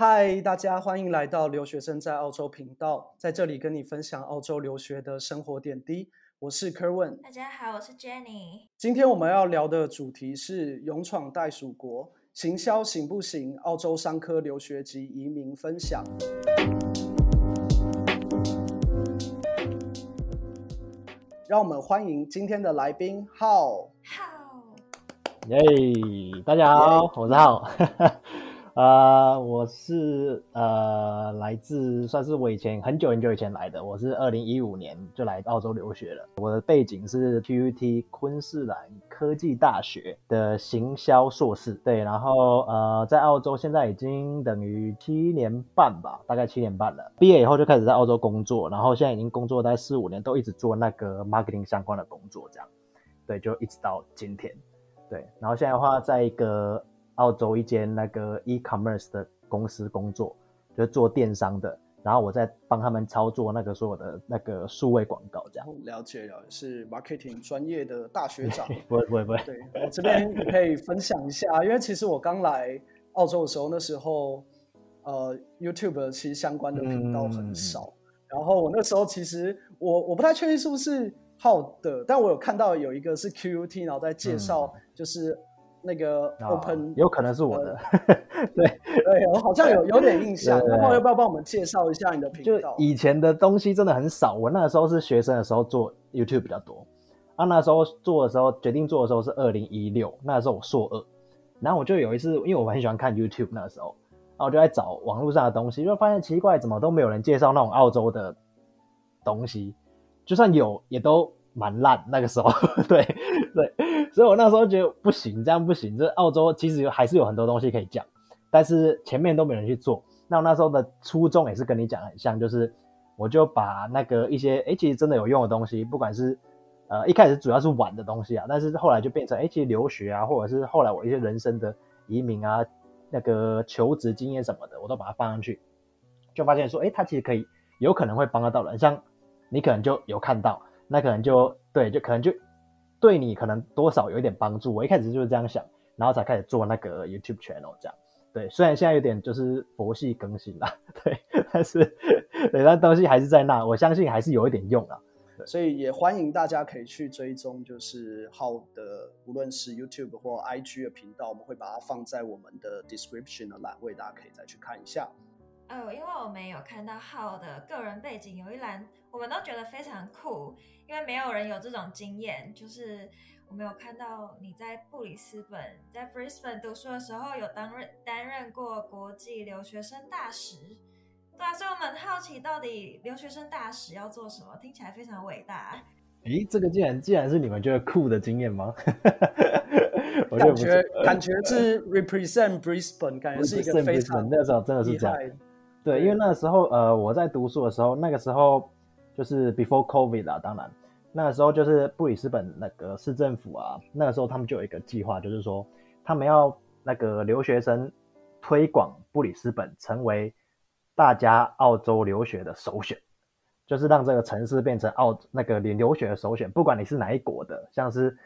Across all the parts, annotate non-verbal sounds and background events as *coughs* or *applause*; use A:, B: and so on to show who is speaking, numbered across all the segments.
A: 嗨，大家欢迎来到留学生在澳洲频道，在这里跟你分享澳洲留学的生活点滴。我是 Kerwin，
B: 大家好，我是 Jenny。
A: 今天我们要聊的主题是勇闯袋鼠国，行销行不行？澳洲商科留学及移民分享。让我们欢迎今天的来宾浩。
B: 浩，
C: 耶，大家好，yeah. 我是浩。呃，我是呃来自算是我以前很久很久以前来的，我是二零一五年就来澳洲留学了。我的背景是 QUT 昆士兰科技大学的行销硕士，对，然后呃在澳洲现在已经等于七年半吧，大概七年半了。毕业以后就开始在澳洲工作，然后现在已经工作大概四五年，都一直做那个 marketing 相关的工作，这样，对，就一直到今天，对，然后现在的话在一个。澳洲一间那个 e-commerce 的公司工作，就是做电商的，然后我在帮他们操作那个所有的那个数位广告，这样。
A: 了解了，是 marketing 专业的大学长。*laughs*
C: 不会不会不会。
A: 对，我这边可以分享一下，因为其实我刚来澳洲的时候，那时候呃 YouTube 其实相关的频道很少，嗯，然后我那时候其实我我不太确定是不是好的，但我有看到有一个是 QUT，然后在介绍就是。嗯那个 open、哦、
C: 有可能是我的，
A: 呃、*laughs* 对对，我好像有有点印象。然后要不要帮我们介绍一下你的频道？
C: 就以前的东西真的很少，我那个时候是学生的时候做 YouTube 比较多。啊，那时候做的时候，决定做的时候是二零一六，那个时候我硕二。然后我就有一次，因为我很喜欢看 YouTube，那个时候，然后我就在找网络上的东西，就发现奇怪，怎么都没有人介绍那种澳洲的东西，就算有，也都。蛮烂，那个时候，对 *laughs* 对，所以我那时候觉得不行，这样不行。这澳洲其实还是有很多东西可以讲，但是前面都没人去做。那我那时候的初衷也是跟你讲很像，就是我就把那个一些诶其实真的有用的东西，不管是呃一开始主要是玩的东西啊，但是后来就变成诶其实留学啊，或者是后来我一些人生的移民啊，那个求职经验什么的，我都把它放上去，就发现说诶它其实可以有可能会帮得到人，像你可能就有看到。那可能就对，就可能就对你可能多少有一点帮助。我一开始就是这样想，然后才开始做那个 YouTube channel 这样。对，虽然现在有点就是佛系更新啦，*laughs* 对，但是对，但东西还是在那，我相信还是有一点用啊。
A: 所以也欢迎大家可以去追踪，就是浩的无论是 YouTube 或 IG 的频道，我们会把它放在我们的 description 的栏位，大家可以再去看一下。
B: 呃，因为我们有看到浩的个人背景有一栏，我们都觉得非常酷，因为没有人有这种经验。就是我们有看到你在布里斯本，在 Brisbane 读书的时候，有担任担任过国际留学生大使。对啊，所以我们很好奇，到底留学生大使要做什么？听起来非常伟大。
C: 诶，这个既然既然是你们觉得酷的经验吗？*laughs* 我
A: 感觉感觉是 *laughs* represent Brisbane，感觉是一个非常
C: 那时候真的是这样。对，因为那个时候，呃，我在读书的时候，那个时候就是 before COVID 啦，当然，那个时候就是布里斯本那个市政府啊，那个时候他们就有一个计划，就是说他们要那个留学生推广布里斯本成为大家澳洲留学的首选，就是让这个城市变成澳那个你留学的首选，不管你是哪一国的，像是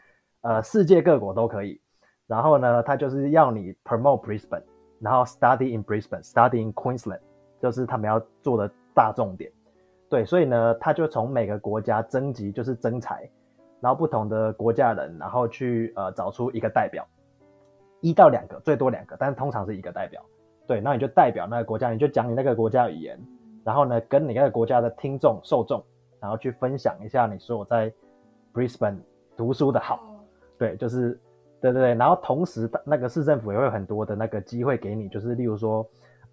C: 呃世界各国都可以。然后呢，他就是要你 promote Brisbane，然后 study in Brisbane，study in Queensland。就是他们要做的大重点，对，所以呢，他就从每个国家征集，就是征才，然后不同的国家人，然后去呃找出一个代表，一到两个，最多两个，但是通常是一个代表，对，那你就代表那个国家，你就讲你那个国家语言，然后呢，跟你那个国家的听众受众，然后去分享一下你说我在 Brisbane 读书的好，对，就是对对对，然后同时那个市政府也会有很多的那个机会给你，就是例如说。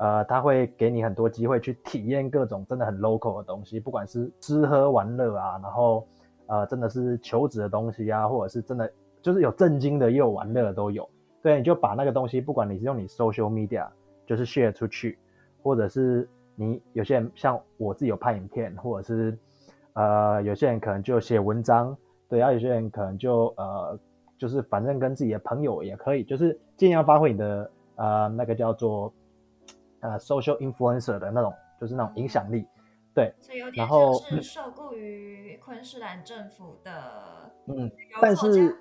C: 呃，他会给你很多机会去体验各种真的很 local 的东西，不管是吃喝玩乐啊，然后呃，真的是求职的东西啊，或者是真的就是有正经的也有玩乐的都有。对，你就把那个东西，不管你是用你 social media 就是 share 出去，或者是你有些人像我自己有拍影片，或者是呃，有些人可能就写文章，对啊，有些人可能就呃，就是反正跟自己的朋友也可以，就是尽量发挥你的呃那个叫做。呃，social influencer 的那种，就是那种影响力，对。
B: 所以有点像是受雇于昆士兰政府的。
C: 嗯，但是，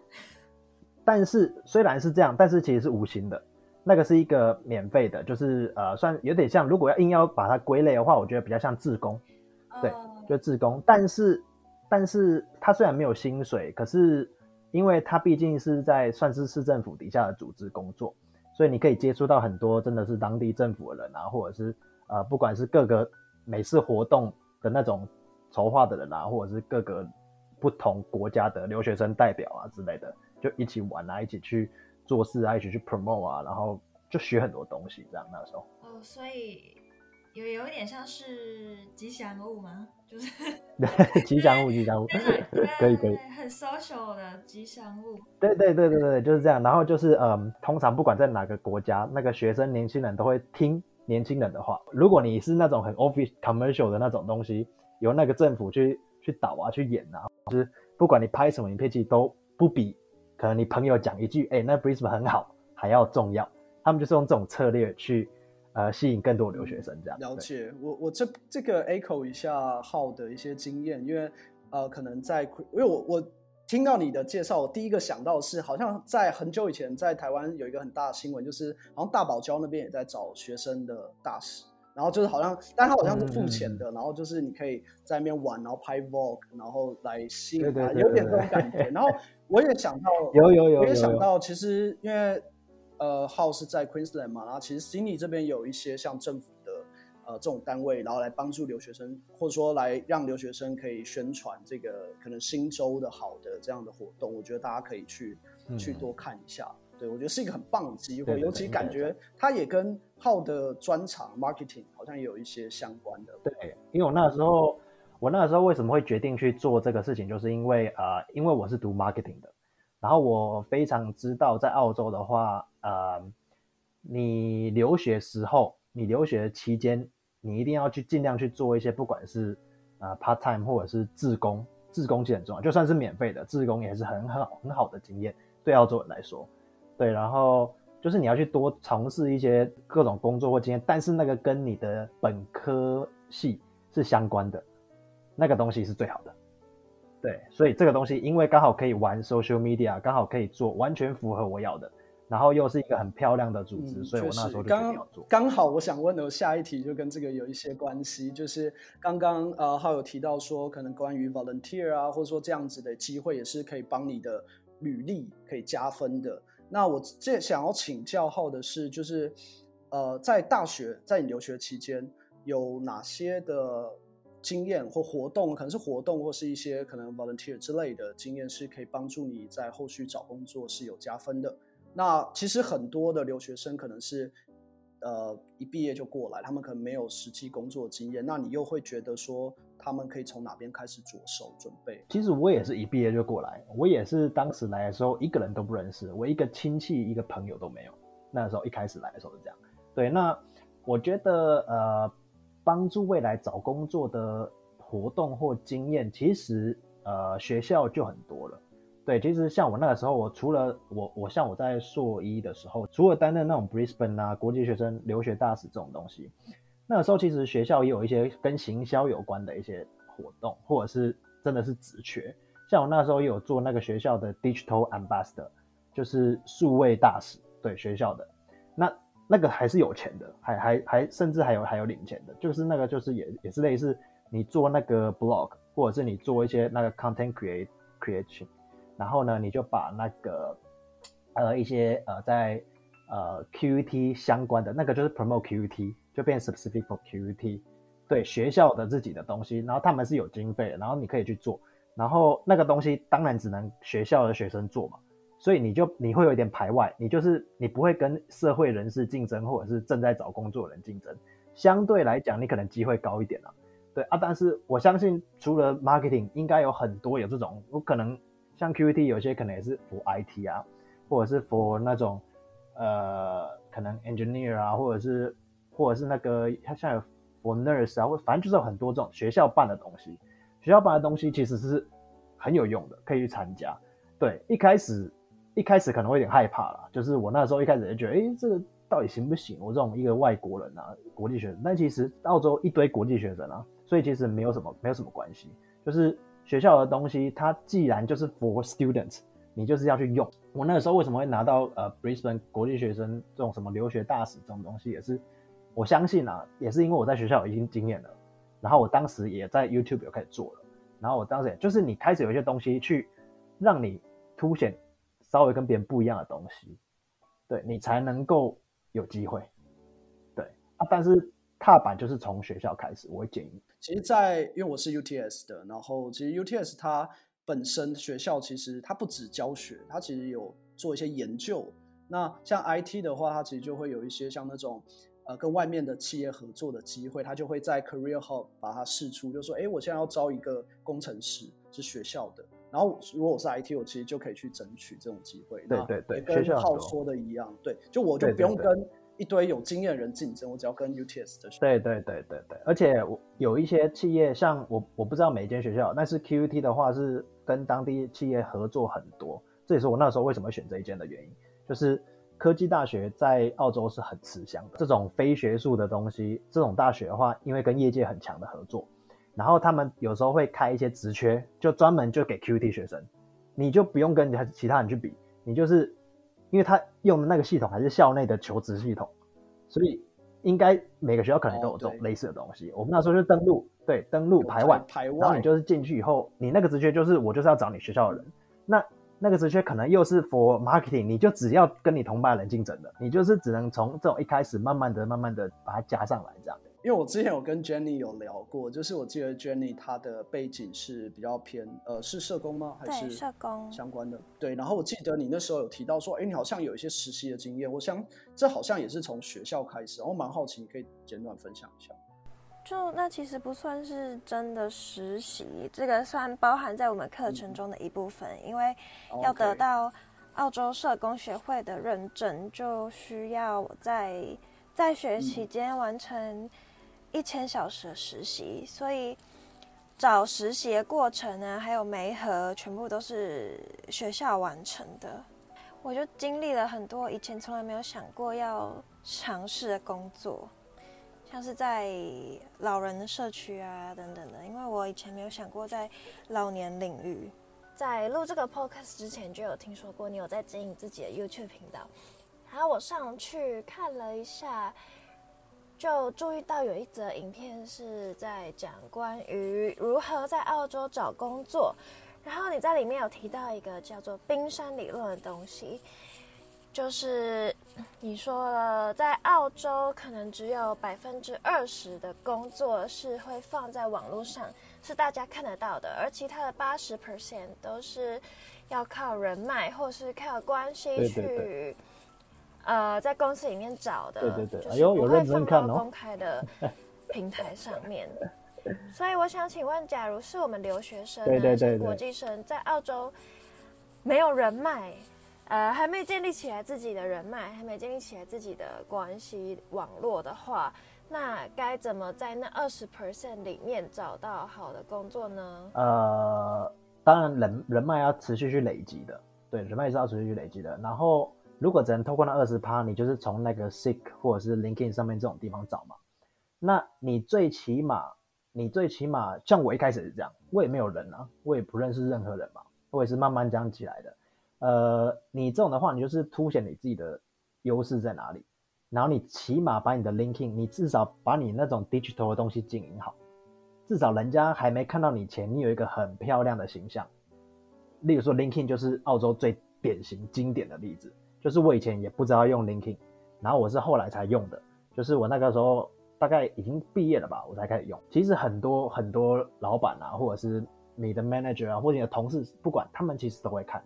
C: 但是虽然是这样，但是其实是无形的，那个是一个免费的，就是呃，算有点像，如果要硬要把它归类的话，我觉得比较像自工，对，就自工。但是，但是它虽然没有薪水，可是因为它毕竟是在算是市政府底下的组织工作，所以你可以接触到很多真的是当地政府的人啊，或者是呃，不管是各个每次活动的那种筹划的人啊，或者是各个不同国家的留学生代表啊之类的，就一起玩啊，一起去。做事啊，一起去 promote 啊，然后就学很多东西，这样那时候。
B: 哦，所以有有一点像是吉祥物吗？*laughs* 就是，*laughs*
C: 吉祥物，吉祥物，*laughs* 可以可以。
B: 很 social 的吉祥物。
C: 对对对对对，就是这样。然后就是嗯，通常不管在哪个国家，那个学生年轻人都会听年轻人的话。如果你是那种很 office commercial 的那种东西，由那个政府去去导啊，去演啊，就是不管你拍什么影片，其实都不比。可能你朋友讲一句，哎、欸，那 Brisbane 很好，还要重要。他们就是用这种策略去，呃，吸引更多留学生这样。
A: 了解，我我这这个 echo 一下浩的一些经验，因为呃，可能在，因为我我听到你的介绍，我第一个想到是，好像在很久以前，在台湾有一个很大的新闻，就是好像大堡礁那边也在找学生的大使。然后就是好像，但他好像是付钱的，嗯、然后就是你可以在那边玩，然后拍 vlog，然后来吸引他，有点这种感觉。然后我也想到，
C: 有有有，
A: 我也想到，其实因为呃，Hao 是在 Queensland 嘛，然后其实 Sydney 这边有一些像政府的呃这种单位，然后来帮助留学生，或者说来让留学生可以宣传这个可能新州的好的这样的活动，我觉得大家可以去、嗯、去多看一下。对，我觉得是一个很棒的机会，尤其感觉它也跟 Hao 的专长 marketing 好像也有一些相关的。
C: 对，因为我那个时候，我那个时候为什么会决定去做这个事情，就是因为呃，因为我是读 marketing 的，然后我非常知道在澳洲的话，呃，你留学时候，你留学期间，你一定要去尽量去做一些，不管是呃 part time 或者是自工，自工其实很重要，就算是免费的自工也是很好很好的经验，对澳洲人来说。对，然后就是你要去多尝试一些各种工作或经验，但是那个跟你的本科系是相关的，那个东西是最好的。对，所以这个东西因为刚好可以玩 social media，刚好可以做，完全符合我要的，然后又是一个很漂亮的组织，嗯、所以我那时候就决定要做。
A: 刚好我想问的下一题就跟这个有一些关系，就是刚刚呃浩有提到说，可能关于 volunteer 啊，或者说这样子的机会也是可以帮你的履历可以加分的。那我这想要请教浩的是，就是，呃，在大学在你留学期间有哪些的经验或活动，可能是活动或是一些可能 volunteer 之类的经验，是可以帮助你在后续找工作是有加分的。那其实很多的留学生可能是，呃，一毕业就过来，他们可能没有实际工作经验，那你又会觉得说，他们可以从哪边开始着手准备？
C: 其实我也是一毕业就过来，我也是当时来的时候一个人都不认识，我一个亲戚一个朋友都没有。那时候一开始来的时候是这样。对，那我觉得呃，帮助未来找工作的活动或经验，其实呃学校就很多了。对，其实像我那个时候，我除了我我像我在硕一的时候，除了担任那种 Brisbane 啊国际学生留学大使这种东西。那个时候其实学校也有一些跟行销有关的一些活动，或者是真的是职缺。像我那时候也有做那个学校的 Digital Ambassador，就是数位大使，对学校的。那那个还是有钱的，还还还甚至还有还有领钱的，就是那个就是也也是类似你做那个 blog，或者是你做一些那个 content create creation，然后呢你就把那个呃一些呃在呃 QUT 相关的那个就是 promote QUT。就变 specific for QUT，对学校的自己的东西，然后他们是有经费的，然后你可以去做，然后那个东西当然只能学校的学生做嘛，所以你就你会有一点排外，你就是你不会跟社会人士竞争，或者是正在找工作的人竞争，相对来讲你可能机会高一点啊，对啊，但是我相信除了 marketing，应该有很多有这种，我可能像 QUT 有些可能也是 for IT 啊，或者是 for 那种呃可能 engineer 啊，或者是。或者是那个，他像有 for nurse 啊，或反正就是很多这种学校办的东西。学校办的东西其实是很有用的，可以去参加。对，一开始一开始可能会有点害怕啦，就是我那时候一开始就觉得，哎，这个到底行不行？我这种一个外国人啊，国际学生，但其实澳洲一堆国际学生啊，所以其实没有什么没有什么关系。就是学校的东西，它既然就是 for students，你就是要去用。我那个时候为什么会拿到呃 Brisbane 国际学生这种什么留学大使这种东西，也是我相信啊，也是因为我在学校已经经验了，然后我当时也在 YouTube 有开始做了，然后我当时也就是你开始有一些东西去让你凸显稍微跟别人不一样的东西，对你才能够有机会。对啊，但是踏板就是从学校开始，我会建议。
A: 其实在，因为我是 UTS 的，然后其实 UTS 它。本身学校其实它不止教学，它其实有做一些研究。那像 IT 的话，它其实就会有一些像那种呃跟外面的企业合作的机会，它就会在 Career Hub 把它释出，就说哎，我现在要招一个工程师，是学校的。然后如果我是 IT，我其实就可以去争取这种机会。
C: 对对对，
A: 跟浩说的一样，对，就我就不用跟。一堆有经验的人竞争，我只要跟 UTS 的学。
C: 对对对对对，而且我有一些企业，像我我不知道每一间学校，但是 QUT 的话是跟当地企业合作很多，这也是我那时候为什么选这一间的原因。就是科技大学在澳洲是很吃香的，这种非学术的东西，这种大学的话，因为跟业界很强的合作，然后他们有时候会开一些职缺，就专门就给 QUT 学生，你就不用跟其他人去比，你就是。因为他用的那个系统还是校内的求职系统，所以应该每个学校可能都有这种类似的东西。哦、我们那时候就登录，对，登录排外，排外，然后你就是进去以后，你那个职缺就是我就是要找你学校的人，那那个职缺可能又是 for marketing，你就只要跟你同班人竞争的，你就是只能从这种一开始慢慢的、慢慢的把它加上来这样。
A: 因为我之前有跟 Jenny 有聊过，就是我记得 Jenny 她的背景是比较偏呃是社工吗？还是社工相关的？对，然后我记得你那时候有提到说，哎，你好像有一些实习的经验。我想这好像也是从学校开始，然后蛮好奇，你可以简短分享一下。
D: 就那其实不算是真的实习，这个算包含在我们课程中的一部分，嗯、因为要得到澳洲社工学会的认证，就需要在在学期间完成。一千小时的实习，所以找实习的过程呢，还有媒合，全部都是学校完成的。我就经历了很多以前从来没有想过要尝试的工作，像是在老人的社区啊等等的，因为我以前没有想过在老年领域。在录这个 podcast 之前，就有听说过你有在经营自己的 YouTube 频道，然后我上去看了一下。就注意到有一则影片是在讲关于如何在澳洲找工作，然后你在里面有提到一个叫做冰山理论的东西，就是你说了在澳洲可能只有百分之二十的工作是会放在网络上，是大家看得到的，而其他的八十 percent 都是要靠人脉或是靠关系去。对对对呃，在公司里面找的，
C: 对对对，
D: 就是不会放到公开的平台上面。所以我想请问，假如是我们留学生，对对对，国际生在澳洲没有人脉，呃，还没建立起来自己的人脉，还没建立起来自己的关系网络的话，那该怎么在那二十 percent 里面找到好的工作呢？
C: 呃，当然人人脉要持续去累积的，对，人脉是要持续去累积的，然后。如果只能透过那二十趴，你就是从那个 Seek 或者是 LinkedIn 上面这种地方找嘛。那你最起码，你最起码像我一开始是这样，我也没有人啊，我也不认识任何人嘛，我也是慢慢这样起来的。呃，你这种的话，你就是凸显你自己的优势在哪里，然后你起码把你的 LinkedIn，你至少把你那种 digital 的东西经营好，至少人家还没看到你前，你有一个很漂亮的形象。例如说 LinkedIn 就是澳洲最典型经典的例子。就是我以前也不知道用 LinkedIn，然后我是后来才用的。就是我那个时候大概已经毕业了吧，我才开始用。其实很多很多老板啊，或者是你的 manager 啊，或者你的同事，不管他们其实都会看。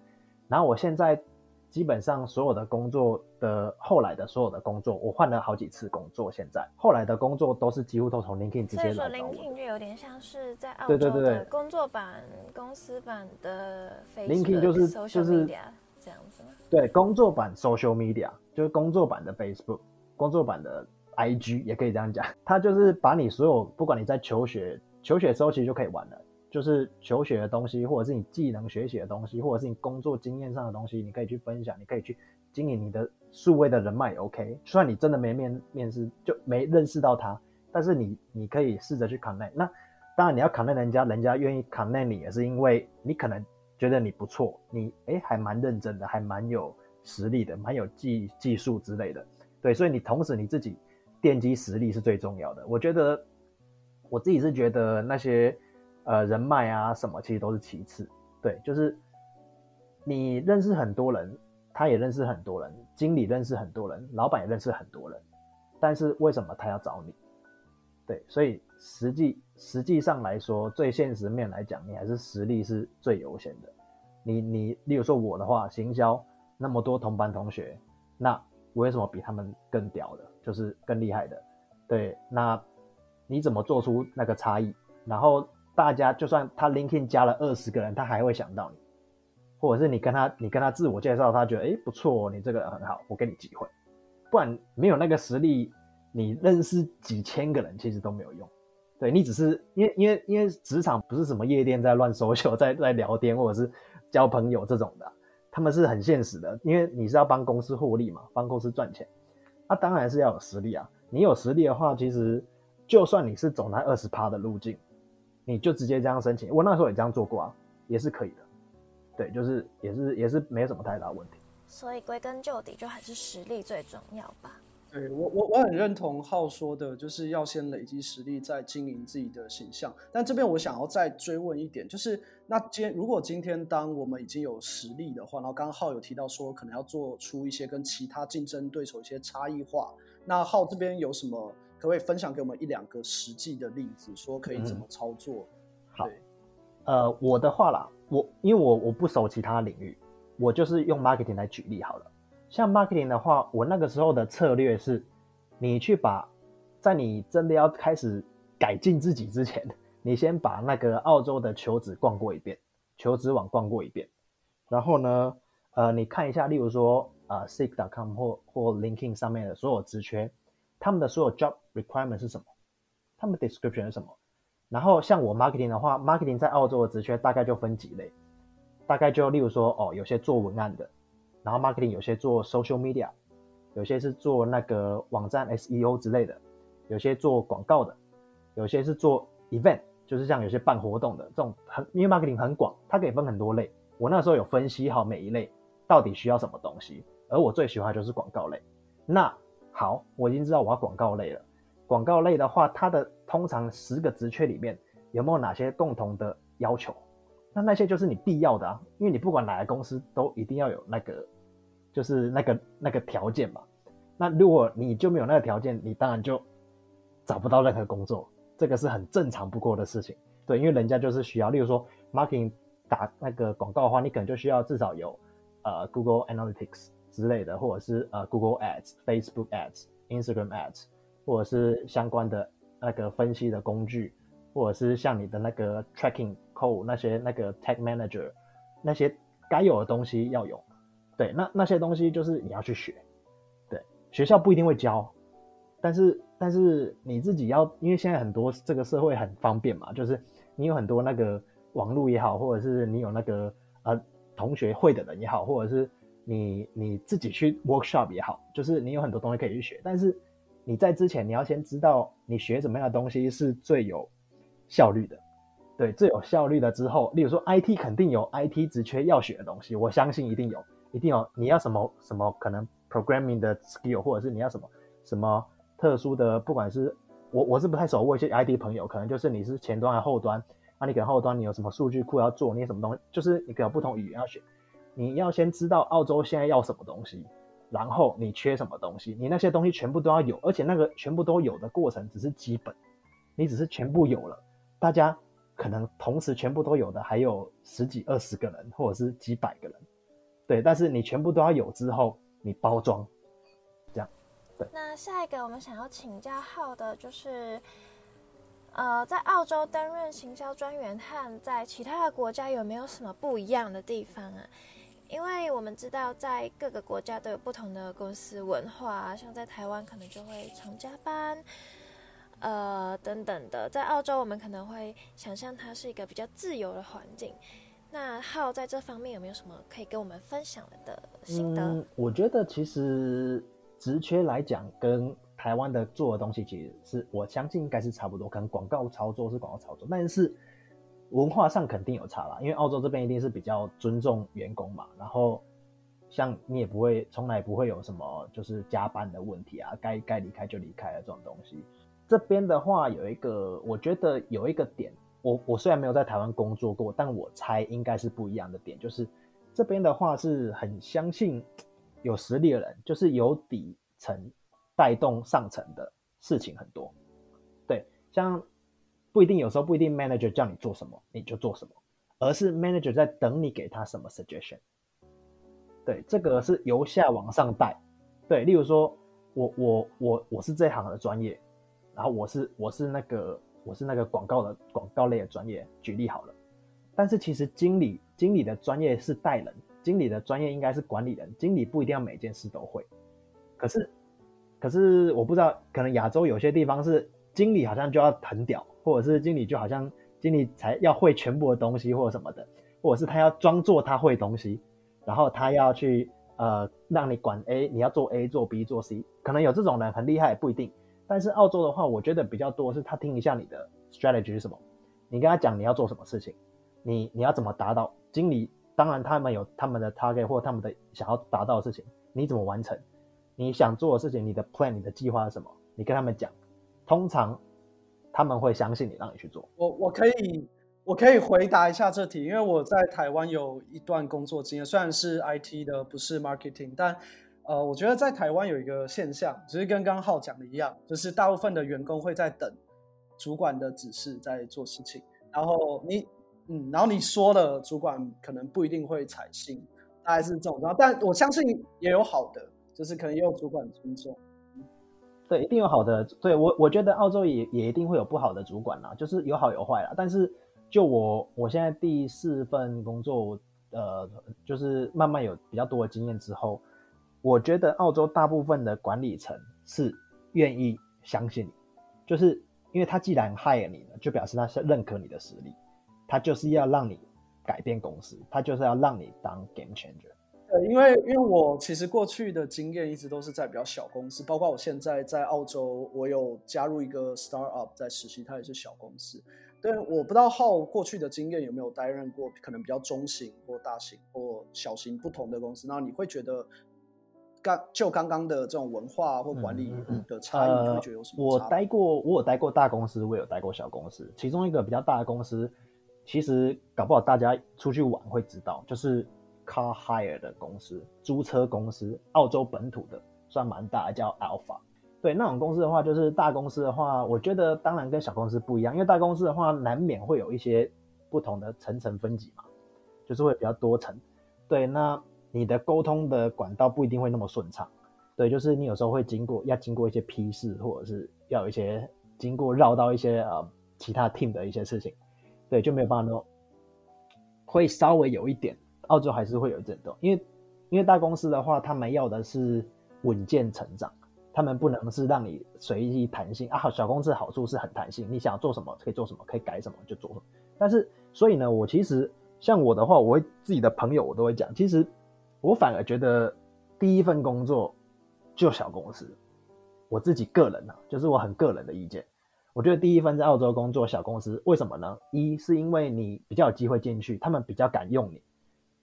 C: 然后我现在基本上所有的工作的后来的所有的工作，我换了好几次工作，现在后来的工作都是几乎都从 LinkedIn 直接来。
D: 所以说 LinkedIn 就有点像是在澳洲的工作版、公司版的
C: Facebook，LinkedIn 就是就是。
D: 这样子？
C: 对，工作版 social media 就是工作版的 Facebook，工作版的 IG 也可以这样讲。*laughs* 它就是把你所有，不管你在求学，求学时候其实就可以玩了，就是求学的东西，或者是你技能学习的东西，或者是你工作经验上的东西，你可以去分享，你可以去经营你的数位的人脉，OK。虽然你真的没面面试，就没认识到他，但是你你可以试着去 connect。那当然你要 connect 人家，人家愿意 connect 你，也是因为你可能。觉得你不错，你哎还蛮认真的，还蛮有实力的，蛮有技技术之类的。对，所以你同时你自己奠基实力是最重要的。我觉得我自己是觉得那些呃人脉啊什么，其实都是其次。对，就是你认识很多人，他也认识很多人，经理认识很多人，老板也认识很多人，但是为什么他要找你？对，所以实际实际上来说，最现实面来讲，你还是实力是最优先的。你你，例如说我的话，行销那么多同班同学，那我有什么比他们更屌的，就是更厉害的？对，那你怎么做出那个差异？然后大家就算他 LinkedIn 加了二十个人，他还会想到你，或者是你跟他你跟他自我介绍，他觉得哎不错，你这个很好，我给你机会。不然没有那个实力。你认识几千个人其实都没有用，对，你只是因为因为因为职场不是什么夜店在乱搜秀在在聊天或者是交朋友这种的，他们是很现实的，因为你是要帮公司获利嘛，帮公司赚钱，那、当然是要有实力啊。你有实力的话，其实就算你是走那二十趴的路径，你就直接这样申请，我那时候也这样做过啊，也是可以的，对，就是也是也是没什么太大问题。
D: 所以归根究底，就还是实力最重要吧。
A: 对我我我很认同浩说的，就是要先累积实力，再经营自己的形象。但这边我想要再追问一点，就是那今如果今天当我们已经有实力的话，然后刚刚浩有提到说可能要做出一些跟其他竞争对手一些差异化，那浩这边有什么可不可以分享给我们一两个实际的例子，说可以怎么操作？
C: 嗯、好，呃，我的话啦，我因为我我不熟其他领域，我就是用 marketing 来举例好了。像 marketing 的话，我那个时候的策略是，你去把，在你真的要开始改进自己之前，你先把那个澳洲的求职逛过一遍，求职网逛过一遍，然后呢，呃，你看一下，例如说，呃，Seek.com 或或 LinkedIn 上面的所有职缺，他们的所有 job requirement 是什么？他们 description 是什么？然后像我 marketing 的话，marketing 在澳洲的职缺大概就分几类，大概就例如说，哦，有些做文案的。然后 marketing 有些做 social media，有些是做那个网站 SEO 之类的，有些做广告的，有些是做 event，就是像有些办活动的这种很，因为 marketing 很广，它可以分很多类。我那时候有分析好每一类到底需要什么东西，而我最喜欢就是广告类。那好，我已经知道我要广告类了。广告类的话，它的通常十个职缺里面有没有哪些共同的要求？那那些就是你必要的啊，因为你不管哪个公司都一定要有那个。就是那个那个条件嘛，那如果你就没有那个条件，你当然就找不到任何工作，这个是很正常不过的事情。对，因为人家就是需要，例如说 marketing 打那个广告的话，你可能就需要至少有呃 Google Analytics 之类的，或者是呃 Google Ads、Facebook Ads、Instagram Ads，或者是相关的那个分析的工具，或者是像你的那个 Tracking Code 那些那个 Tag Manager 那些该有的东西要有。对，那那些东西就是你要去学，对，学校不一定会教，但是但是你自己要，因为现在很多这个社会很方便嘛，就是你有很多那个网络也好，或者是你有那个呃同学会的人也好，或者是你你自己去 workshop 也好，就是你有很多东西可以去学，但是你在之前你要先知道你学什么样的东西是最有效率的，对，最有效率的之后，例如说 IT 肯定有 IT 直缺要学的东西，我相信一定有。一定有你要什么什么可能 programming 的 skill，或者是你要什么什么特殊的，不管是我我是不太熟，我一些 IT 朋友可能就是你是前端还是后端，那、你可能后端你有什么数据库要做，你有什么东西，就是你可能不同语言要学，你要先知道澳洲现在要什么东西，然后你缺什么东西，你那些东西全部都要有，而且那个全部都有的过程只是基本，你只是全部有了，大家可能同时全部都有的还有十几二十个人，或者是几百个人。对，但是你全部都要有之后，你包装，这样。对。
D: 那下一个我们想要请教浩的，就是，呃，在澳洲担任行销专员和在其他的国家有没有什么不一样的地方啊？因为我们知道在各个国家都有不同的公司文化，像在台湾可能就会常加班，呃，等等的。在澳洲，我们可能会想象它是一个比较自由的环境。那浩在这方面有没有什么可以跟我们分享的心得？
C: 嗯，我觉得其实职缺来讲，跟台湾的做的东西其实是我相信应该是差不多，可能广告操作是广告操作，但是文化上肯定有差啦，因为澳洲这边一定是比较尊重员工嘛，然后像你也不会从来不会有什么就是加班的问题啊，该该离开就离开的这种东西。这边的话有一个，我觉得有一个点，我我虽然没有在台湾工作过，但我猜应该是不一样的点，就是这边的话是很相信有实力的人，就是有底层带动上层的事情很多，对，像。不一定，有时候不一定，manager 叫你做什么你就做什么，而是 manager 在等你给他什么 suggestion。对，这个是由下往上带。对，例如说，我我我我是这行的专业，然后我是我是那个我是那个广告的广告类的专业，举例好了。但是其实经理经理的专业是带人，经理的专业应该是管理人，经理不一定要每件事都会。可是可是我不知道，可能亚洲有些地方是经理好像就要很屌。或者是经理就好像经理才要会全部的东西或者什么的，或者是他要装作他会东西，然后他要去呃让你管 A，你要做 A 做 B 做 C，可能有这种人很厉害不一定。但是澳洲的话，我觉得比较多是他听一下你的 strategy 是什么，你跟他讲你要做什么事情，你你要怎么达到。经理当然他们有他们的 target 或他们的想要达到的事情，你怎么完成？你想做的事情，你的 plan 你的计划是什么？你跟他们讲，通常。他们会相信你，让你去做。
A: 我我可以我可以回答一下这题，因为我在台湾有一段工作经验，虽然是 IT 的，不是 marketing，但呃，我觉得在台湾有一个现象，只是跟刚刚浩讲的一样，就是大部分的员工会在等主管的指示在做事情，然后你嗯，然后你说了，主管可能不一定会采信，大概是这种然后。但我相信也有好的，就是可能也有主管尊重。
C: 对，一定有好的。对我，我觉得澳洲也也一定会有不好的主管啦，就是有好有坏啦。但是就我我现在第四份工作，呃，就是慢慢有比较多的经验之后，我觉得澳洲大部分的管理层是愿意相信你，就是因为他既然 hire 你了，就表示他是认可你的实力，他就是要让你改变公司，他就是要让你当 game changer。
A: 对，因为因为我其实过去的经验一直都是在比较小公司，包括我现在在澳洲，我有加入一个 startup 在实习，它也是小公司。对，我不知道浩过去的经验有没有担任过可能比较中型或大型或小型不同的公司，那你会觉得刚就刚刚的这种文化或管理的差异，嗯嗯嗯、你会觉得有什么差？
C: 我待过，我有待过大公司，我有待过小公司。其中一个比较大的公司，其实搞不好大家出去玩会知道，就是。Car hire 的公司，租车公司，澳洲本土的算蛮大的，叫 Alpha。对，那种公司的话，就是大公司的话，我觉得当然跟小公司不一样，因为大公司的话难免会有一些不同的层层分级嘛，就是会比较多层。对，那你的沟通的管道不一定会那么顺畅。对，就是你有时候会经过要经过一些批示，或者是要一些经过绕到一些呃其他 team 的一些事情，对，就没有办法弄，会稍微有一点。澳洲还是会有震动，因为因为大公司的话，他们要的是稳健成长，他们不能是让你随意弹性啊。好，小公司好处是很弹性，你想做什么可以做什么，可以改什么就做什么。但是，所以呢，我其实像我的话，我会自己的朋友我都会讲，其实我反而觉得第一份工作就小公司。我自己个人呢、啊，就是我很个人的意见，我觉得第一份在澳洲工作小公司，为什么呢？一是因为你比较有机会进去，他们比较敢用你。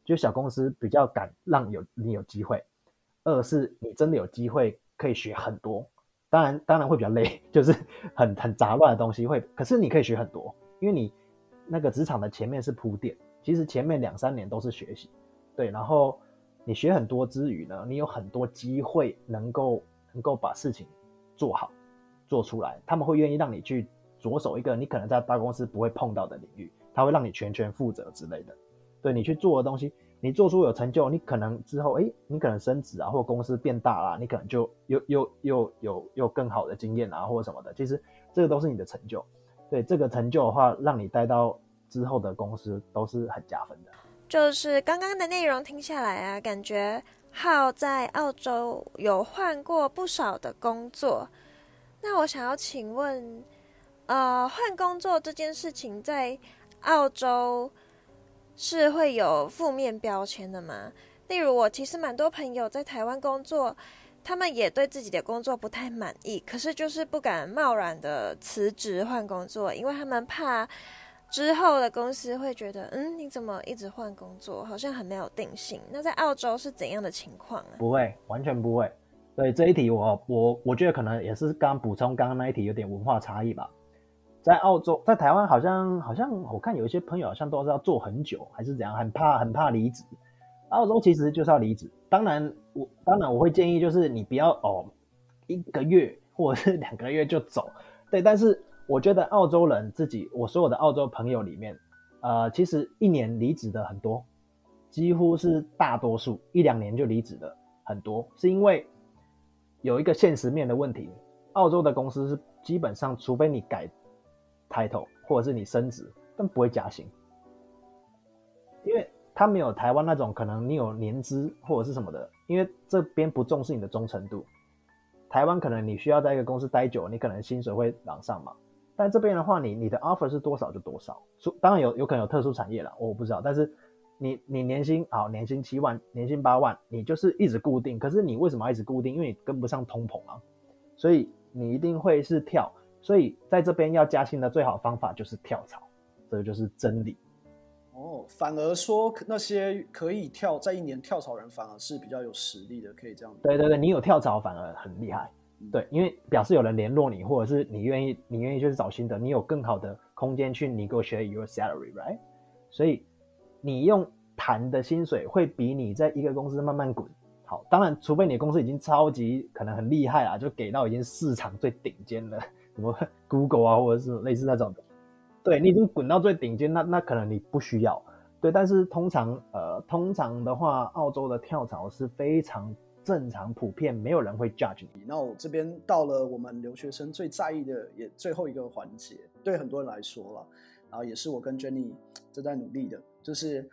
C: 就小公司比较敢让有你有机会，二是你真的有机会可以学很多，当然当然会比较累，*laughs* 就是很很杂乱的东西会，可是你可以学很多，因为你那个职场的前面是铺垫，其实前面两三年都是学习，对，然后你学很多之余呢，你有很多机会能够能够把事情做好做出来，他们会愿意让你去着手一个你可能在大公司不会碰到的领域，他会让你全权负责之类的。对你去做的东西，你做出有成就，你可能之后，哎，你可能升职啊，或公司变大啦，你可能就又又又有又更好的经验啊，或者什么的。其实这个都是你的成就。对这个成就的话，让你待到之后的公司都是很加分的。
D: 就是刚刚的内容听下来啊，感觉浩在澳洲有换过不少的工作。那我想要请问，呃，换工作这件事情在澳洲，是会有负面标签的吗？例如，我其实蛮多朋友在台湾工作，他们也对自己的工作不太满意，可是就是不敢贸然的辞职换工作，因为他们怕，之后的公司会觉得，嗯，你怎么一直换工作，好像很没有定性。那在澳洲是怎样的情况啊？
C: 不会，完全不会。对这一题我，我我我觉得可能也是刚补充刚刚那一题有点文化差异吧。在澳洲，在台湾好像好像我看有一些朋友好像都是要做很久，还是怎样，很怕很怕离职。澳洲其实就是要离职，当然我当然我会建议就是你不要哦一个月或者是两个月就走，对。但是我觉得澳洲人自己，我所有的澳洲朋友里面，呃，其实一年离职的很多，几乎是大多数一两年就离职的很多，是因为有一个现实面的问题，澳洲的公司是基本上除非你改。title 或者是你升职，但不会加薪，因为他没有台湾那种可能你有年资或者是什么的，因为这边不重视你的忠诚度。台湾可能你需要在一个公司待久，你可能薪水会往上嘛。但这边的话你，你你的 offer 是多少就多少，当然有有可能有特殊产业啦，我不知道。但是你你年薪好，年薪七万，年薪八万，你就是一直固定。可是你为什么要一直固定？因为你跟不上通膨啊，所以你一定会是跳。所以在这边要加薪的最好方法就是跳槽，这个就是真理。
A: 哦，反而说那些可以跳在一年跳槽人反而是比较有实力的，可以这样。
C: 对对对，你有跳槽反而很厉害。对，因为表示有人联络你，或者是你愿意你愿意去找新的，你有更好的空间去 negotiate your salary，right？所以你用谈的薪水会比你在一个公司慢慢滚好。当然，除非你公司已经超级可能很厉害啊，就给到已经市场最顶尖的。什么 *laughs* Google 啊，或者是类似那种的，对，你已经滚到最顶尖，那那可能你不需要，对。但是通常，呃，通常的话，澳洲的跳槽是非常正常、普遍，没有人会 judge 你。
A: 那我这边到了我们留学生最在意的也最后一个环节，对很多人来说了，然后也是我跟 Jenny 正在努力的，就是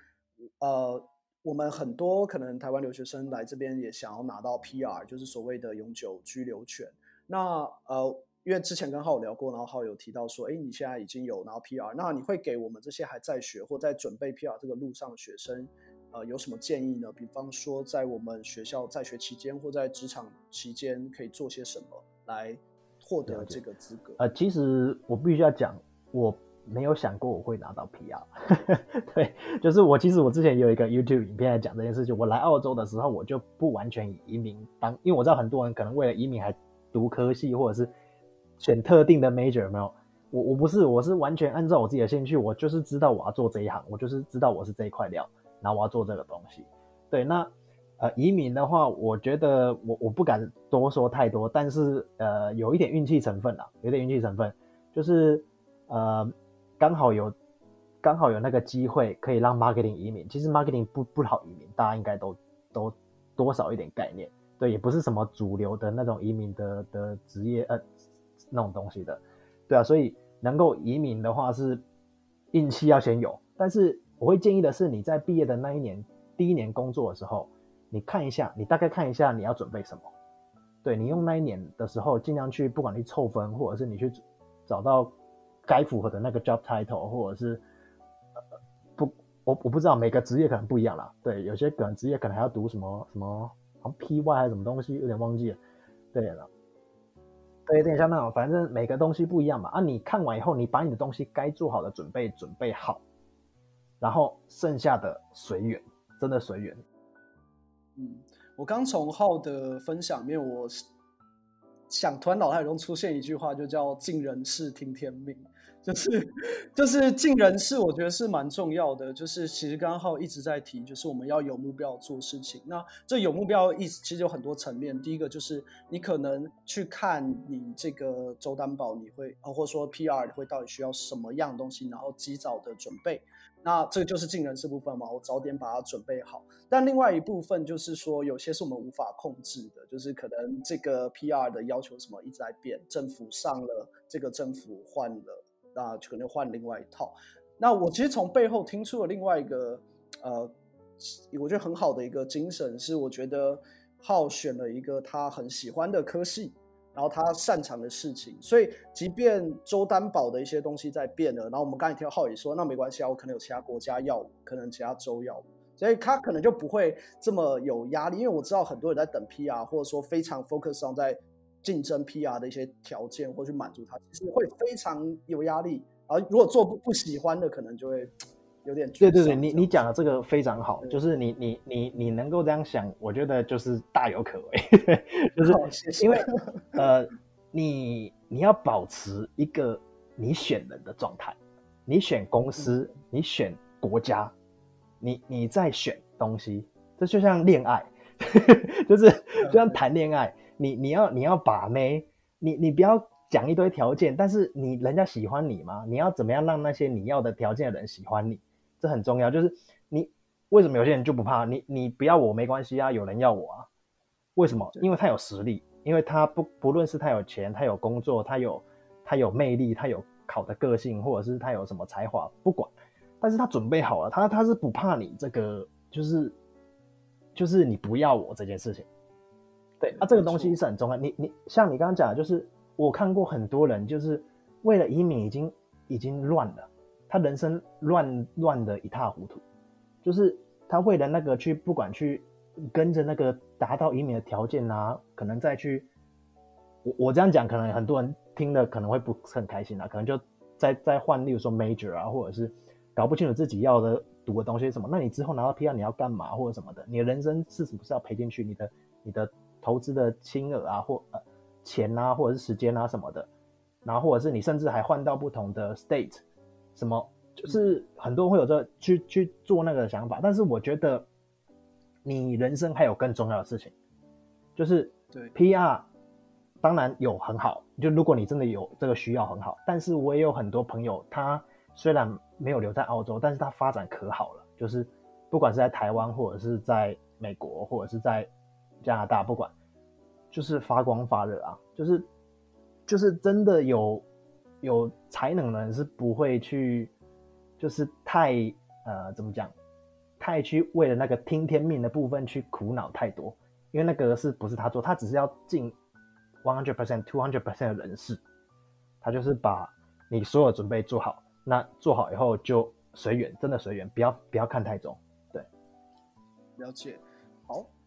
A: 呃，我们很多可能台湾留学生来这边也想要拿到 PR，就是所谓的永久居留权。那呃。因为之前跟浩聊过，然后浩有提到说，哎，你现在已经有拿到 PR，那你会给我们这些还在学或在准备 PR 这个路上的学生，呃，有什么建议呢？比方说，在我们学校在学期间或在职场期间，可以做些什么来获得这个资格？
C: 呃，其实我必须要讲，我没有想过我会拿到 PR。*laughs* 对，就是我其实我之前有一个 YouTube 影片来讲这件事情。我来澳洲的时候，我就不完全以移民当，因为我知道很多人可能为了移民还读科系或者是。选特定的 major 有没有？我我不是，我是完全按照我自己的兴趣，我就是知道我要做这一行，我就是知道我是这一块料，然后我要做这个东西。对，那呃移民的话，我觉得我我不敢多说太多，但是呃有一点运气成分啦，有点运气成分，就是呃刚好有刚好有那个机会可以让 marketing 移民。其实 marketing 不不好移民，大家应该都都多少一点概念。对，也不是什么主流的那种移民的的职业呃。那种东西的，对啊，所以能够移民的话是运气要先有，但是我会建议的是你在毕业的那一年，第一年工作的时候，你看一下，你大概看一下你要准备什么，对，你用那一年的时候尽量去，不管你凑分，或者是你去找到该符合的那个 job title，或者是呃不，我我不知道每个职业可能不一样啦，对，有些可能职业可能还要读什么什么，好像 PY 还是什么东西，有点忘记了，对了。对，有点像那种，反正每个东西不一样嘛。啊，你看完以后，你把你的东西该做好的准备准备好，然后剩下的随缘，真的随缘。
A: 嗯，我刚从浩的分享里面，我想突然脑海中出现一句话，就叫“尽人事，听天命”。*laughs* 就是就是尽人事，我觉得是蛮重要的。就是其实刚刚浩一直在提，就是我们要有目标做事情。那这有目标意思，其实有很多层面。第一个就是你可能去看你这个周担保，你会或者说 PR 你会到底需要什么样的东西，然后及早的准备。那这个就是尽人事部分嘛，我早点把它准备好。但另外一部分就是说，有些是我们无法控制的，就是可能这个 PR 的要求什么一直在变，政府上了，这个政府换了。那就可能换另外一套。那我其实从背后听出了另外一个，呃，我觉得很好的一个精神是，我觉得浩选了一个他很喜欢的科系，然后他擅长的事情。所以，即便州担保的一些东西在变了，然后我们刚才听浩宇说，那没关系啊，我可能有其他国家要，可能其他州要，所以他可能就不会这么有压力。因为我知道很多人在等 PR，或者说非常 focus on 在。竞争 PR 的一些条件，或去满足他，其实会非常有压力，然后如果做不不喜欢的，可能就会有点。
C: 对对对，你你讲的这个非常好，就是你你你你能够这样想，我觉得就是大有可为。*laughs* 就是因为呃，你你要保持一个你选人的状态，你选公司，你选国家，你你在选东西，这就像恋爱，*laughs* 就是就像谈恋爱，你你要你要把妹，你你不要。讲一堆条件，但是你人家喜欢你吗？你要怎么样让那些你要的条件的人喜欢你？这很重要。就是你为什么有些人就不怕你？你不要我没关系啊，有人要我啊？为什么？因为他有实力，因为他不不论是他有钱，他有工作，他有他有魅力，他有好的个性，或者是他有什么才华，不管，但是他准备好了，他他是不怕你这个，就是就是你不要我这件事情。对啊，这个东西是很重要。你你像你刚刚讲的，就是。我看过很多人，就是为了移民已经已经乱了，他人生乱乱的一塌糊涂，就是他为了那个去不管去跟着那个达到移民的条件啊，可能再去，我我这样讲可能很多人听了可能会不是很开心啊，可能就再再换，例如说 major 啊，或者是搞不清楚自己要的读的东西什么，那你之后拿到 PR 你要干嘛或者什么的，你的人生是不是要赔进去？你的你的投资的金额啊或呃。钱啊，或者是时间啊什么的，然后或者是你甚至还换到不同的 state，什么就是很多人会有这去去做那个想法，但是我觉得你人生还有更重要的事情，就是对 PR，当然有很好，就如果你真的有这个需要很好，但是我也有很多朋友，他虽然没有留在澳洲，但是他发展可好了，就是不管是在台湾或者是在美国或者是在加拿大，不管。就是发光发热啊，就是就是真的有有才能的人是不会去，就是太呃怎么讲，太去为了那个听天命的部分去苦恼太多，因为那个是不是他做，他只是要尽 one hundred percent two hundred percent 的人事，他就是把你所有准备做好，那做好以后就随缘，真的随缘，不要不要看太重，对，
A: 了解，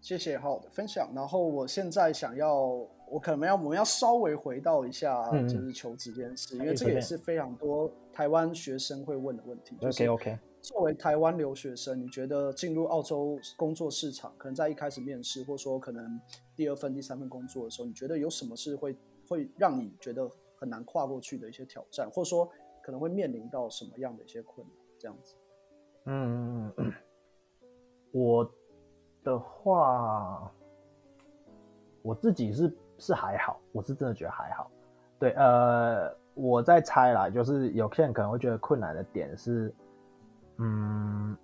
A: 谢谢好的分享，然后我现在想要，我可能要我们要稍微回到一下，就是求职这件事，嗯、因为这个也是非常多台湾学生会问的问题。
C: OK OK。
A: 作为台湾留学生，你觉得进入澳洲工作市场，可能在一开始面试，或者说可能第二份、第三份工作的时候，你觉得有什么是会会让你觉得很难跨过去的一些挑战，或者说可能会面临到什么样的一些困难？这样子。
C: 嗯，我。话，我自己是是还好，我是真的觉得还好。对，呃，我在猜啦，就是有些人可能会觉得困难的点是，嗯，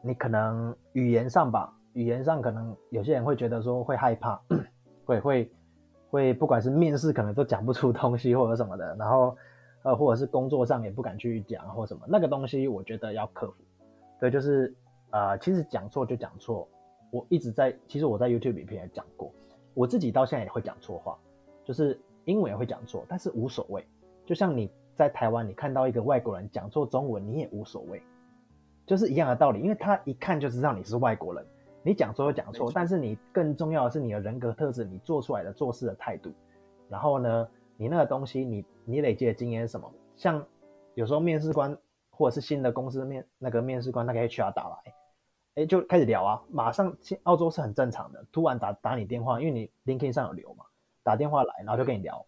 C: 你可能语言上吧，语言上可能有些人会觉得说会害怕，会 *clears throat* 会会，不管是面试可能都讲不出东西或者什么的，然后呃，或者是工作上也不敢去讲或什么，那个东西我觉得要克服。对，就是。呃，其实讲错就讲错，我一直在，其实我在 YouTube 影片也讲过，我自己到现在也会讲错话，就是英文也会讲错，但是无所谓。就像你在台湾，你看到一个外国人讲错中文，你也无所谓，就是一样的道理，因为他一看就知道你是外国人，你讲错就讲错，但是你更重要的是你的人格特质，你做出来的做事的态度，然后呢，你那个东西你，你你累积的经验是什么？像有时候面试官或者是新的公司面那个面试官，那个 HR 打来。哎，就开始聊啊，马上澳洲是很正常的。突然打打你电话，因为你 LinkedIn 上有留嘛，打电话来，然后就跟你聊。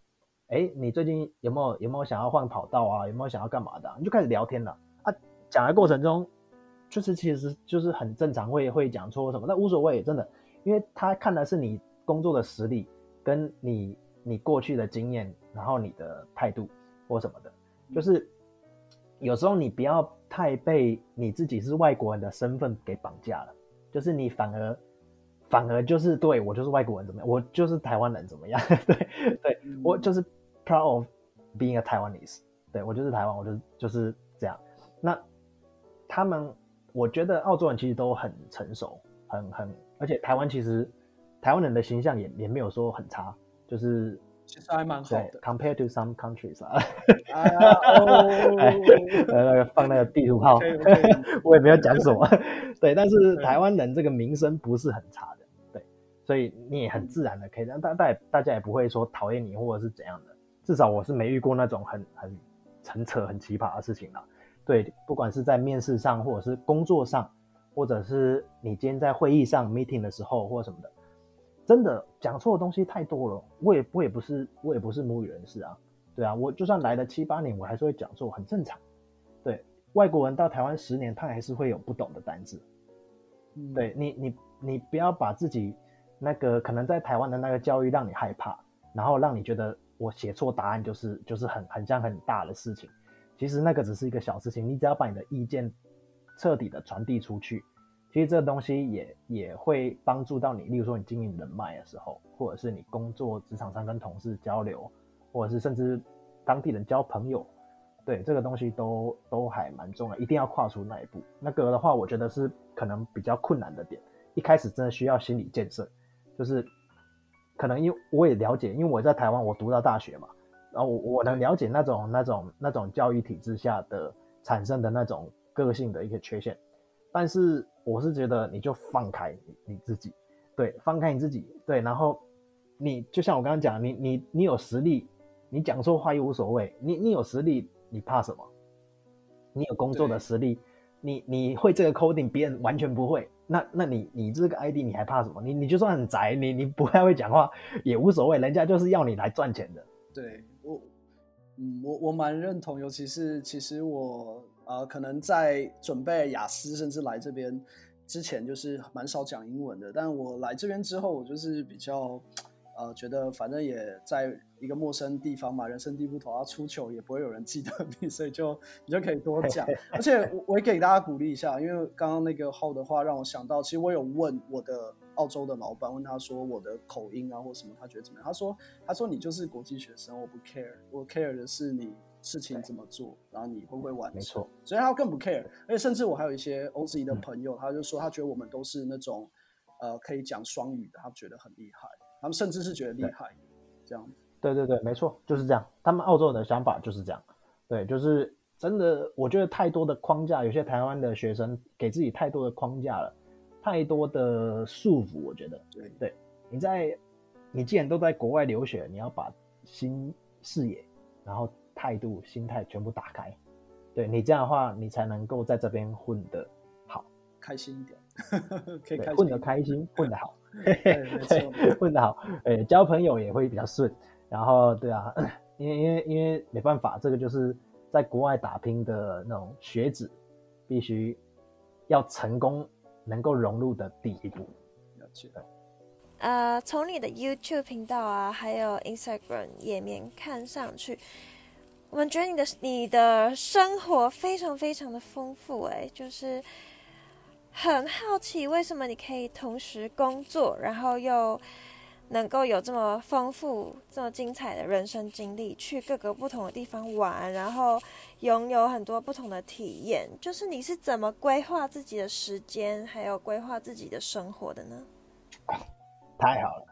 C: 哎，你最近有没有有没有想要换跑道啊？有没有想要干嘛的？你就开始聊天了啊。讲的过程中，就是其实就是很正常，会会讲错什么，那无所谓，真的，因为他看的是你工作的实力，跟你你过去的经验，然后你的态度或什么的，就是有时候你不要。太被你自己是外国人的身份给绑架了，就是你反而反而就是对我就是外国人怎么样，我就是台湾人怎么样？*laughs* 对对，我就是 proud of being a Taiwanese，对我就是台湾，我就就是这样。那他们，我觉得澳洲人其实都很成熟，很很，而且台湾其实台湾人的形象也也没有说很差，就是。
A: 其实还蛮好的
C: ，compared to some countries 啊。
A: 哎呀，哦，*laughs*
C: 呃，那个放那个地图炮. *laughs* 我也没有讲什么。对，但是台湾人这个名声不是很差的，对，所以你也很自然的可以让大大大家也不会说讨厌你或者是怎样的。至少我是没遇过那种很很很扯、很奇葩的事情了。对，不管是在面试上，或者是工作上，或者是你今天在会议上 meeting 的时候，或什么的，真的讲错的东西太多了。我也我也不是我也不是母语人士啊，对啊，我就算来了七八年，我还是会讲错，很正常。对，外国人到台湾十年，他还是会有不懂的单字。嗯，对你你你不要把自己那个可能在台湾的那个教育让你害怕，然后让你觉得我写错答案就是就是很很像很大的事情。其实那个只是一个小事情，你只要把你的意见彻底的传递出去，其实这个东西也也会帮助到你。例如说你经营人脉的时候，或者是你工作职场上跟同事交流，或者是甚至当地人交朋友，对这个东西都都还蛮重要，一定要跨出那一步。那个的话，我觉得是可能比较困难的点。一开始真的需要心理建设，就是可能因我也了解，因为我在台湾我读到大学嘛。然后我我能了解那种那种那种教育体制下的产生的那种个性的一些缺陷，但是我是觉得你就放开你你自己，对，放开你自己，对，然后你就像我刚刚讲，你你你有实力，你讲错话又无所谓，你你有实力，你怕什么？你有工作的实力，你你会这个 coding，别人完全不会，那那你你这个 ID 你还怕什么？你你就算很宅，你你不太会讲话也无所谓，人家就是要你来赚钱的，
A: 对。我，嗯，我我蛮认同，尤其是其实我呃，可能在准备雅思，甚至来这边之前，就是蛮少讲英文的。但我来这边之后，我就是比较呃，觉得反正也在一个陌生地方嘛，人生地不同，要出糗也不会有人记得你，*laughs* 所以就你就可以多讲。而且我我也给大家鼓励一下，因为刚刚那个号的话让我想到，其实我有问我的。澳洲的老板问他说：“我的口音啊，或什么，他觉得怎么样？”他说：“他说你就是国际学生，我不 care，我 care 的是你事情怎么做，然后你会不会完成。没错，所以他更不 care。而且甚至我还有一些 OZ 的朋友，嗯、他就说他觉得我们都是那种呃可以讲双语的，他觉得很厉害。他们甚至是觉得厉害，这样子。
C: 对对对，没错，就是这样。他们澳洲人的想法就是这样。对，就是真的，我觉得太多的框架，有些台湾的学生给自己太多的框架了。”太多的束缚，我觉得，对对，你在，你既然都在国外留学，你要把新视野，然后态度、心态全部打开，对你这样的话，你才能够在这边混得好，
A: 开心一点，*laughs* 可以开心
C: 混得开心，*laughs* 混得好，对，*laughs* 混得好，诶，交朋友也会比较顺，然后对啊，因为因为因为没办法，这个就是在国外打拼的那种学子，必须要成功。能够融入的第一步，了解。
D: 呃，从你的 YouTube 频道啊，还有 Instagram 页面看上去，我们觉得你的你的生活非常非常的丰富，哎，就是很好奇为什么你可以同时工作，然后又。能够有这么丰富、这么精彩的人生经历，去各个不同的地方玩，然后拥有很多不同的体验，就是你是怎么规划自己的时间，还有规划自己的生活的呢？
C: 太好了，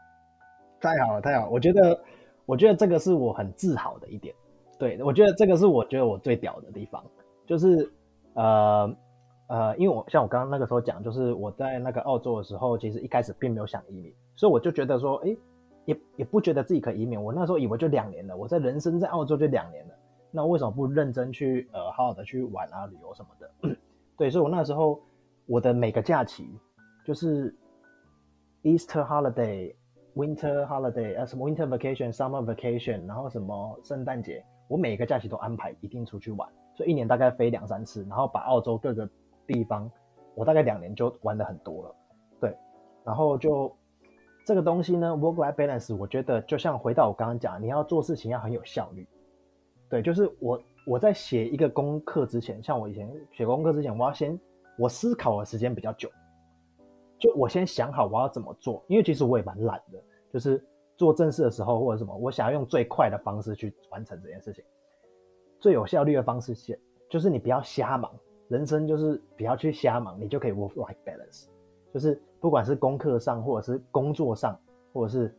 C: 太好了，太好了！我觉得，我觉得这个是我很自豪的一点。对，我觉得这个是我觉得我最屌的地方，就是呃呃，因为我像我刚刚那个时候讲，就是我在那个澳洲的时候，其实一开始并没有想移民。所以我就觉得说，哎，也也不觉得自己可以移民。我那时候以为就两年了，我在人生在澳洲就两年了，那为什么不认真去呃好好的去玩啊、旅游什么的？*coughs* 对，所以我那时候我的每个假期就是 Easter holiday、Winter holiday 啊，什么 Winter vacation、Summer vacation，然后什么圣诞节，我每个假期都安排一定出去玩，所以一年大概飞两三次，然后把澳洲各个地方，我大概两年就玩得很多了。对，然后就。这个东西呢，work-life balance，我觉得就像回到我刚刚讲，你要做事情要很有效率。对，就是我我在写一个功课之前，像我以前写功课之前，我要先我思考的时间比较久，就我先想好我要怎么做，因为其实我也蛮懒的，就是做正事的时候或者什么，我想要用最快的方式去完成这件事情，最有效率的方式先就是你不要瞎忙，人生就是不要去瞎忙，你就可以 work-life balance，就是。不管是功课上，或者是工作上，或者是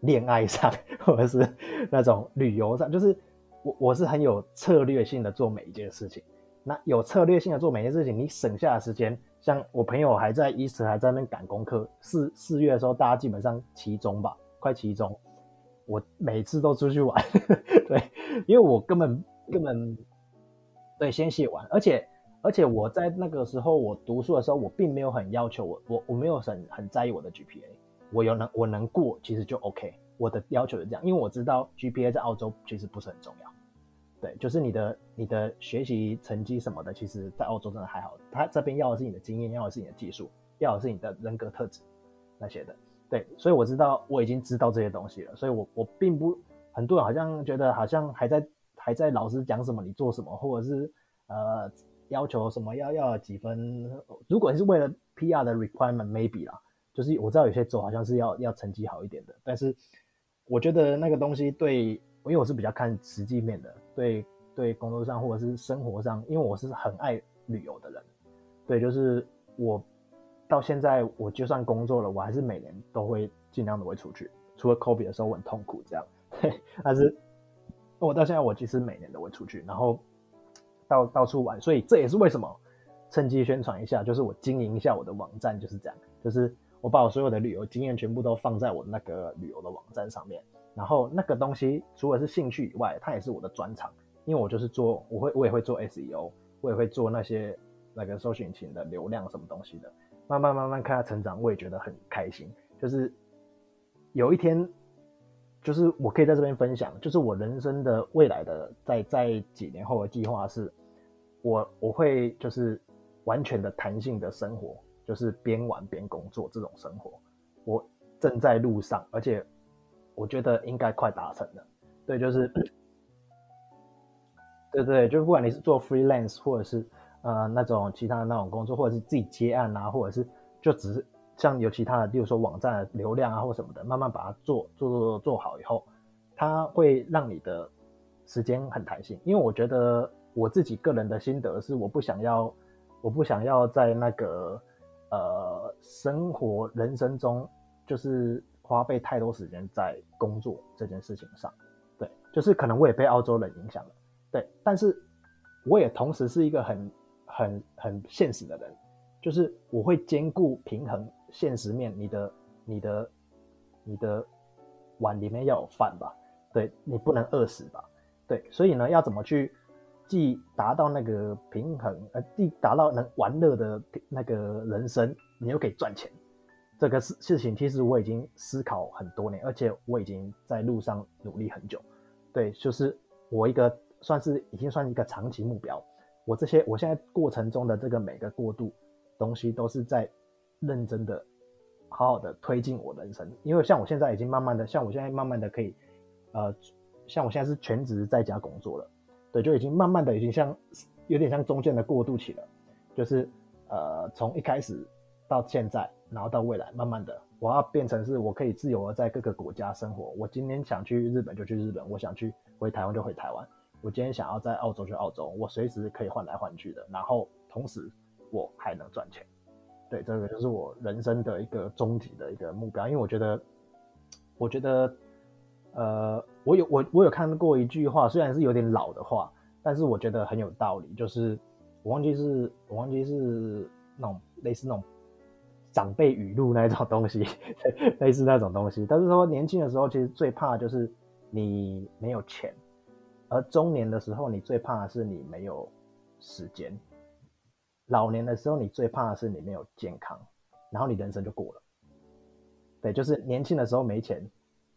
C: 恋爱上，或者是那种旅游上，就是我我是很有策略性的做每一件事情。那有策略性的做每件事情，你省下的时间，像我朋友还在 Easter 还在那边赶功课，四四月的时候大家基本上期中吧，快期中，我每次都出去玩，*laughs* 对，因为我根本根本对先写完，而且而且我在那个时候我读书的时候，我并没有很要求我我我没有很很在意我的 GPA，我有能我能过其实就 OK，我的要求是这样，因为我知道 GPA 在澳洲其实不是很重要，对，就是你的你的学习成绩什么的，其实在澳洲真的还好，他这边要的是你的经验，要的是你的技术，要的是你的人格特质那些的，对，所以我知道我已经知道这些东西了，所以我我并不。很多人好像觉得好像还在还在老师讲什么你做什么，或者是呃要求什么要要几分。如果你是为了 PR 的 requirement maybe 啦，就是我知道有些州好像是要要成绩好一点的，但是我觉得那个东西对，因为我是比较看实际面的，对对工作上或者是生活上，因为我是很爱旅游的人，对，就是我到现在我就算工作了，我还是每年都会尽量的会出去，除了 COVID 的时候我很痛苦这样。但是我到现在，我其实每年都会出去，然后到到处玩，所以这也是为什么趁机宣传一下，就是我经营一下我的网站，就是这样，就是我把我所有的旅游经验全部都放在我那个旅游的网站上面，然后那个东西除了是兴趣以外，它也是我的专长，因为我就是做，我会我也会做 SEO，我也会做那些那个搜寻引擎的流量什么东西的，慢慢慢慢看他成长，我也觉得很开心，就是有一天。就是我可以在这边分享，就是我人生的未来的在在几年后的计划是，我我会就是完全的弹性的生活，就是边玩边工作这种生活，我正在路上，而且我觉得应该快达成了。对，就是，*coughs* 对对，就不管你是做 freelance 或者是呃那种其他的那种工作，或者是自己接案啊，或者是就只是。像有其他的，例如说网站的流量啊，或什么的，慢慢把它做做做做好以后，它会让你的时间很弹性。因为我觉得我自己个人的心得是，我不想要，我不想要在那个呃生活人生中，就是花费太多时间在工作这件事情上。对，就是可能我也被澳洲人影响了。对，但是我也同时是一个很很很现实的人，就是我会兼顾平衡。现实面，你的、你的、你的碗里面要有饭吧？对，你不能饿死吧？对，所以呢，要怎么去既达到那个平衡，呃，既达到能玩乐的那个人生，你又可以赚钱，这个事事情其实我已经思考很多年，而且我已经在路上努力很久。对，就是我一个算是已经算一个长期目标。我这些我现在过程中的这个每个过渡东西都是在。认真的，好好的推进我人生，因为像我现在已经慢慢的，像我现在慢慢的可以，呃，像我现在是全职在家工作了，对，就已经慢慢的已经像有点像中间的过渡期了，就是呃从一开始到现在，然后到未来，慢慢的我要变成是我可以自由的在各个国家生活，我今天想去日本就去日本，我想去回台湾就回台湾，我今天想要在澳洲就澳洲，我随时可以换来换去的，然后同时我还能赚钱。对，这个就是我人生的一个终极的一个目标，因为我觉得，我觉得，呃，我有我我有看过一句话，虽然是有点老的话，但是我觉得很有道理，就是我忘记是我忘记是那种类似那种长辈语录那种东西，*laughs* 类似那种东西。但是说年轻的时候，其实最怕就是你没有钱，而中年的时候，你最怕的是你没有时间。老年的时候，你最怕的是你没有健康，然后你人生就过了。对，就是年轻的时候没钱，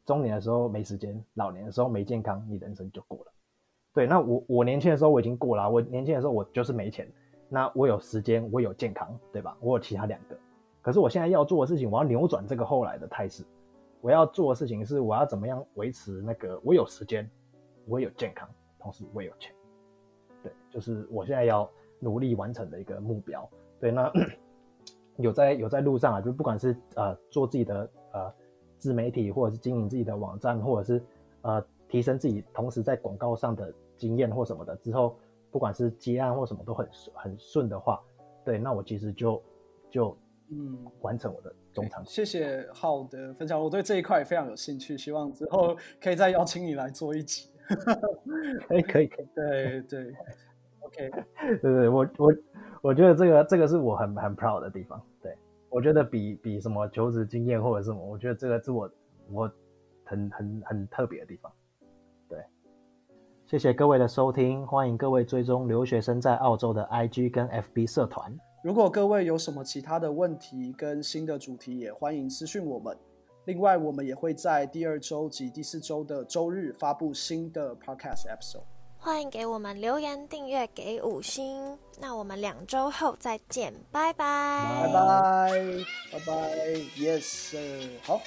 C: 中年的时候没时间，老年的时候没健康，你人生就过了。对，那我我年轻的时候我已经过了，我年轻的时候我就是没钱，那我有时间，我有健康，对吧？我有其他两个，可是我现在要做的事情，我要扭转这个后来的态势。我要做的事情是，我要怎么样维持那个我有时间，我有健康，同时我有钱。对，就是我现在要。努力完成的一个目标，对，那 *coughs* 有在有在路上啊，就不管是呃做自己的呃自媒体，或者是经营自己的网站，或者是呃提升自己，同时在广告上的经验或什么的之后，不管是接案或什么都很很顺的话，对，那我其实就就嗯完成我的中长期。
A: 谢谢浩的分享，我对这一块非常有兴趣，希望之后可以再邀请你来做一集。*laughs*
C: 哎，可以可以，
A: 对 *laughs* 对。OK，*laughs*
C: 对对，我我我觉得这个这个是我很很 proud 的地方。对，我觉得比比什么求职经验或者什么，我觉得这个是我我很很很特别的地方。对，谢谢各位的收听，欢迎各位追踪留学生在澳洲的 IG 跟 FB 社团。
A: 如果各位有什么其他的问题跟新的主题，也欢迎私讯我们。另外我们也会在第二周及第四周的周日发布新的 podcast episode
D: 欢迎给我们留言订阅给五星。那我们两周后再见拜拜。
A: 拜拜。拜拜。Yes 好。